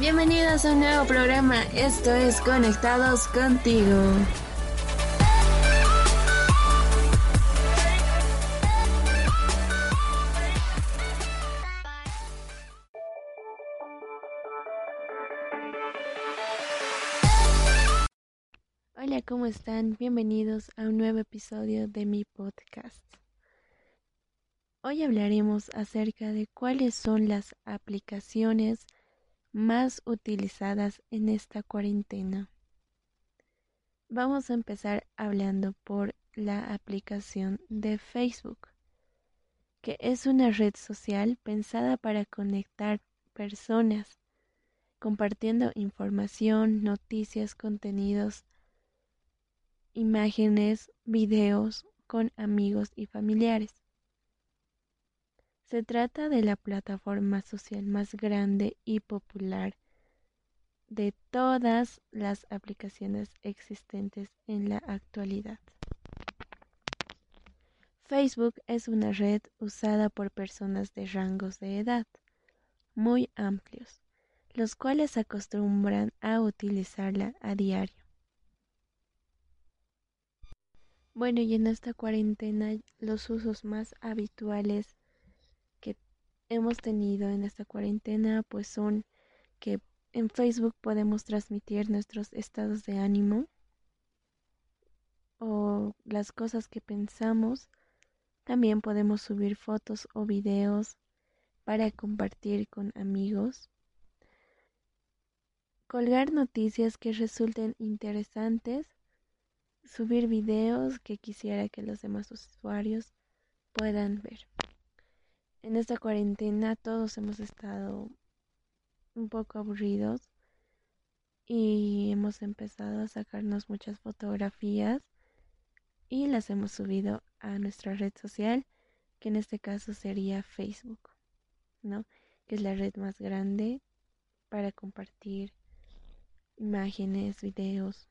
Bienvenidos a un nuevo programa, esto es Conectados contigo. Hola, ¿cómo están? Bienvenidos a un nuevo episodio de mi podcast. Hoy hablaremos acerca de cuáles son las aplicaciones más utilizadas en esta cuarentena. Vamos a empezar hablando por la aplicación de Facebook, que es una red social pensada para conectar personas, compartiendo información, noticias, contenidos, imágenes, videos con amigos y familiares. Se trata de la plataforma social más grande y popular de todas las aplicaciones existentes en la actualidad. Facebook es una red usada por personas de rangos de edad muy amplios, los cuales acostumbran a utilizarla a diario. Bueno, y en esta cuarentena los usos más habituales hemos tenido en esta cuarentena pues son que en Facebook podemos transmitir nuestros estados de ánimo o las cosas que pensamos. También podemos subir fotos o videos para compartir con amigos. Colgar noticias que resulten interesantes. Subir videos que quisiera que los demás usuarios puedan ver en esta cuarentena todos hemos estado un poco aburridos y hemos empezado a sacarnos muchas fotografías y las hemos subido a nuestra red social, que en este caso sería Facebook, ¿no? Que es la red más grande para compartir imágenes, videos.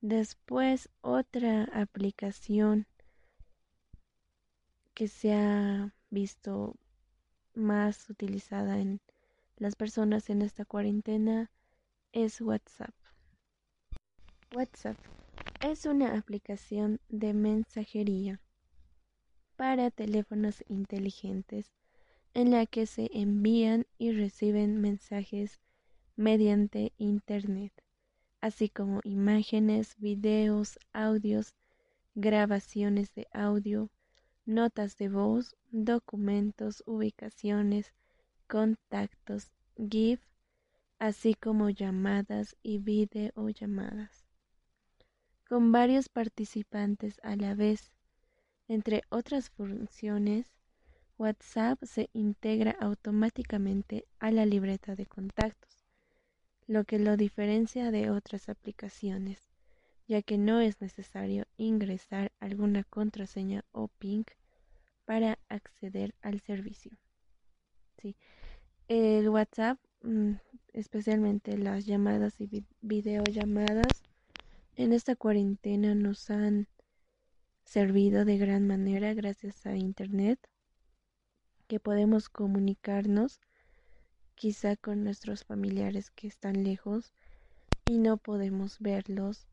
Después otra aplicación que se ha visto más utilizada en las personas en esta cuarentena es WhatsApp. WhatsApp es una aplicación de mensajería para teléfonos inteligentes en la que se envían y reciben mensajes mediante Internet, así como imágenes, videos, audios, grabaciones de audio, notas de voz, documentos, ubicaciones, contactos, GIF, así como llamadas y videollamadas. Con varios participantes a la vez, entre otras funciones, WhatsApp se integra automáticamente a la libreta de contactos, lo que lo diferencia de otras aplicaciones, ya que no es necesario ingresar alguna contraseña o PIN para acceder al servicio. Sí. El WhatsApp, mm, especialmente las llamadas y videollamadas, en esta cuarentena nos han servido de gran manera gracias a Internet, que podemos comunicarnos quizá con nuestros familiares que están lejos y no podemos verlos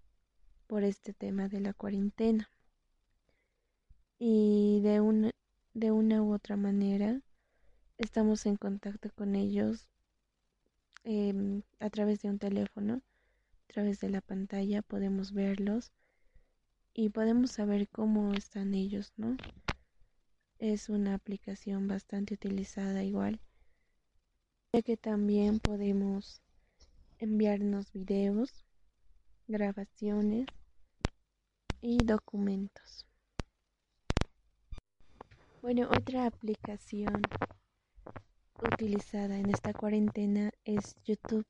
por este tema de la cuarentena. Y de un de una u otra manera estamos en contacto con ellos em, a través de un teléfono, a través de la pantalla podemos verlos y podemos saber cómo están ellos, ¿no? Es una aplicación bastante utilizada igual, ya que también podemos enviarnos videos, grabaciones y documentos. Bueno, otra aplicación utilizada en esta cuarentena es YouTube,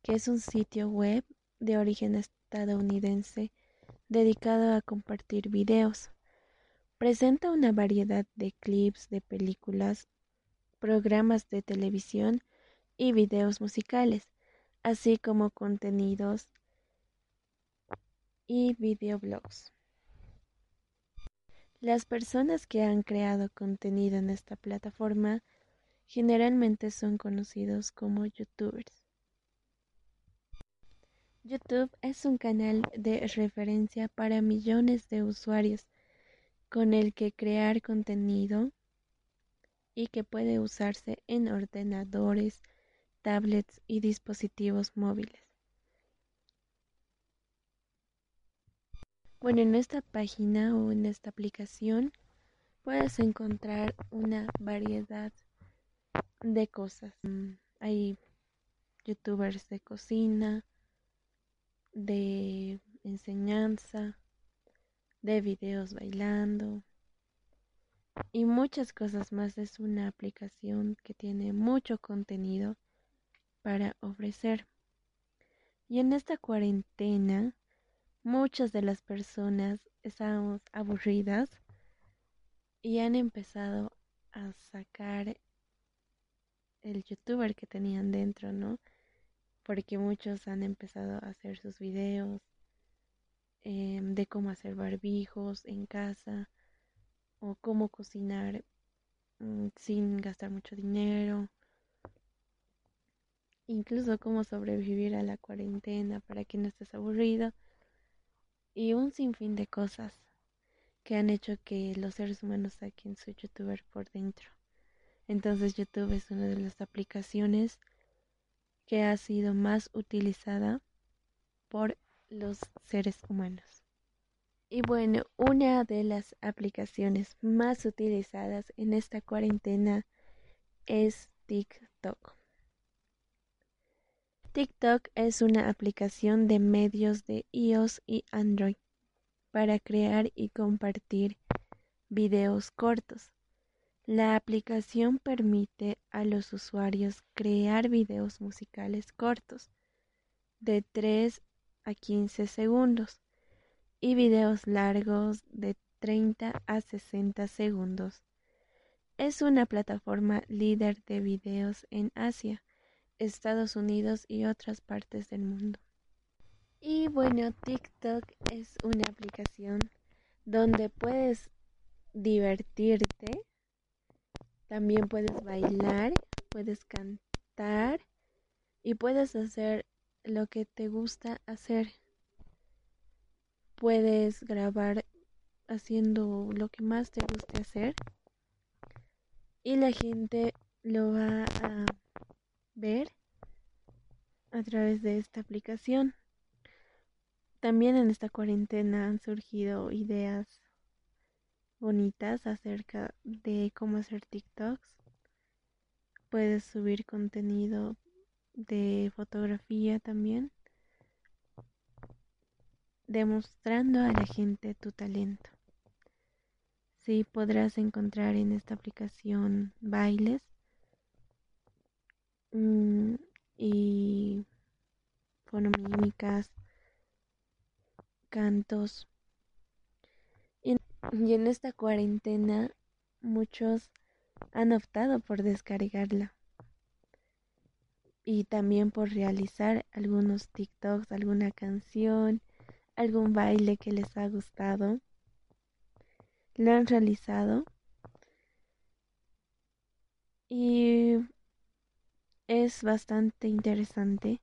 que es un sitio web de origen estadounidense dedicado a compartir videos. Presenta una variedad de clips de películas, programas de televisión y videos musicales, así como contenidos y videoblogs. Las personas que han creado contenido en esta plataforma generalmente son conocidos como youtubers. YouTube es un canal de referencia para millones de usuarios con el que crear contenido y que puede usarse en ordenadores, tablets y dispositivos móviles. Bueno, en esta página o en esta aplicación puedes encontrar una variedad de cosas. Mm, hay youtubers de cocina, de enseñanza, de videos bailando y muchas cosas más. Es una aplicación que tiene mucho contenido para ofrecer. Y en esta cuarentena, muchas de las personas estamos aburridas y han empezado a sacar el youtuber que tenían dentro, ¿no? porque muchos han empezado a hacer sus videos em, de cómo hacer barbijos en casa o cómo cocinar mm, sin gastar mucho dinero, incluso cómo sobrevivir a la cuarentena para que no estés aburrido y un sinfín de cosas que han hecho que los seres humanos saquen su youtuber por dentro. Entonces YouTube es una de las aplicaciones que ha sido más utilizada por los seres humanos. Y bueno, una de las aplicaciones más utilizadas en esta cuarentena es TikTok. TikTok es una aplicación de medios de iOS y Android para crear y compartir videos cortos. La aplicación permite a los usuarios crear videos musicales cortos de 3 a 15 segundos y videos largos de 30 a 60 segundos. Es una plataforma líder de videos en Asia, Estados Unidos y otras partes del mundo. Y bueno, TikTok es una aplicación donde puedes divertirte también puedes bailar, puedes cantar y puedes hacer lo que te gusta hacer. Puedes grabar haciendo lo que más te guste hacer y la gente lo va a ver a través de esta aplicación. También en esta cuarentena han surgido ideas bonitas acerca de cómo hacer TikToks. Puedes subir contenido de fotografía también, demostrando a la gente tu talento. Sí, podrás encontrar en esta aplicación bailes mm, y fonomímicas, cantos. Y en esta cuarentena muchos han optado por descargarla. Y también por realizar algunos TikToks, alguna canción, algún baile que les ha gustado. Lo han realizado. Y es bastante interesante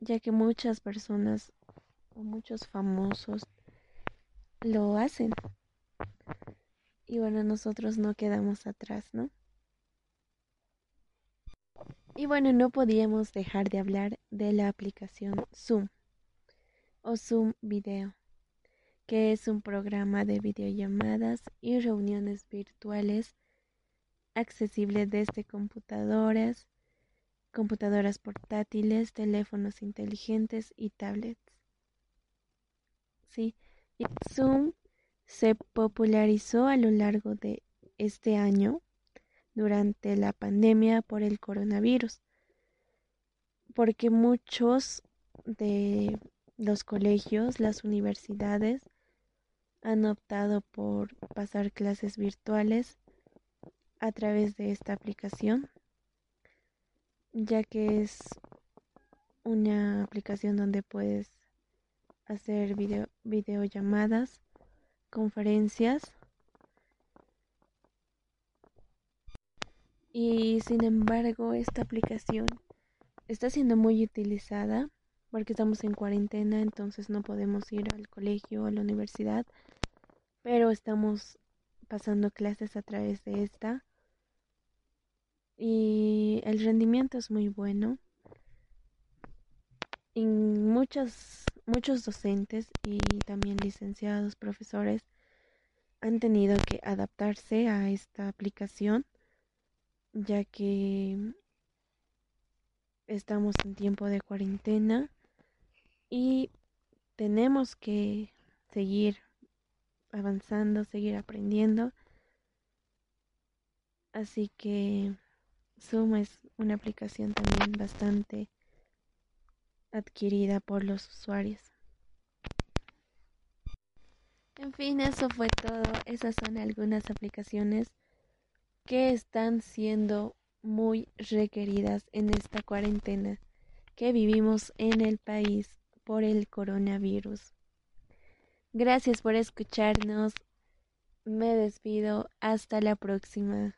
ya que muchas personas o muchos famosos lo hacen. Y bueno, nosotros no quedamos atrás, ¿no? Y bueno, no podíamos dejar de hablar de la aplicación Zoom o Zoom Video, que es un programa de videollamadas y reuniones virtuales accesible desde computadoras, computadoras portátiles, teléfonos inteligentes y tablets. Sí, Zoom se popularizó a lo largo de este año durante la pandemia por el coronavirus, porque muchos de los colegios, las universidades han optado por pasar clases virtuales a través de esta aplicación, ya que es una aplicación donde puedes hacer video, videollamadas, conferencias. Y sin embargo esta aplicación está siendo muy utilizada porque estamos en cuarentena, entonces no podemos ir al colegio o a la universidad, pero estamos pasando clases a través de esta y el rendimiento es muy bueno. Y muchos, muchos docentes y también licenciados, profesores han tenido que adaptarse a esta aplicación ya que estamos en tiempo de cuarentena y tenemos que seguir avanzando, seguir aprendiendo. Así que Zoom es una aplicación también bastante adquirida por los usuarios. En fin, eso fue todo. Esas son algunas aplicaciones que están siendo muy requeridas en esta cuarentena que vivimos en el país por el coronavirus. Gracias por escucharnos. Me despido. Hasta la próxima.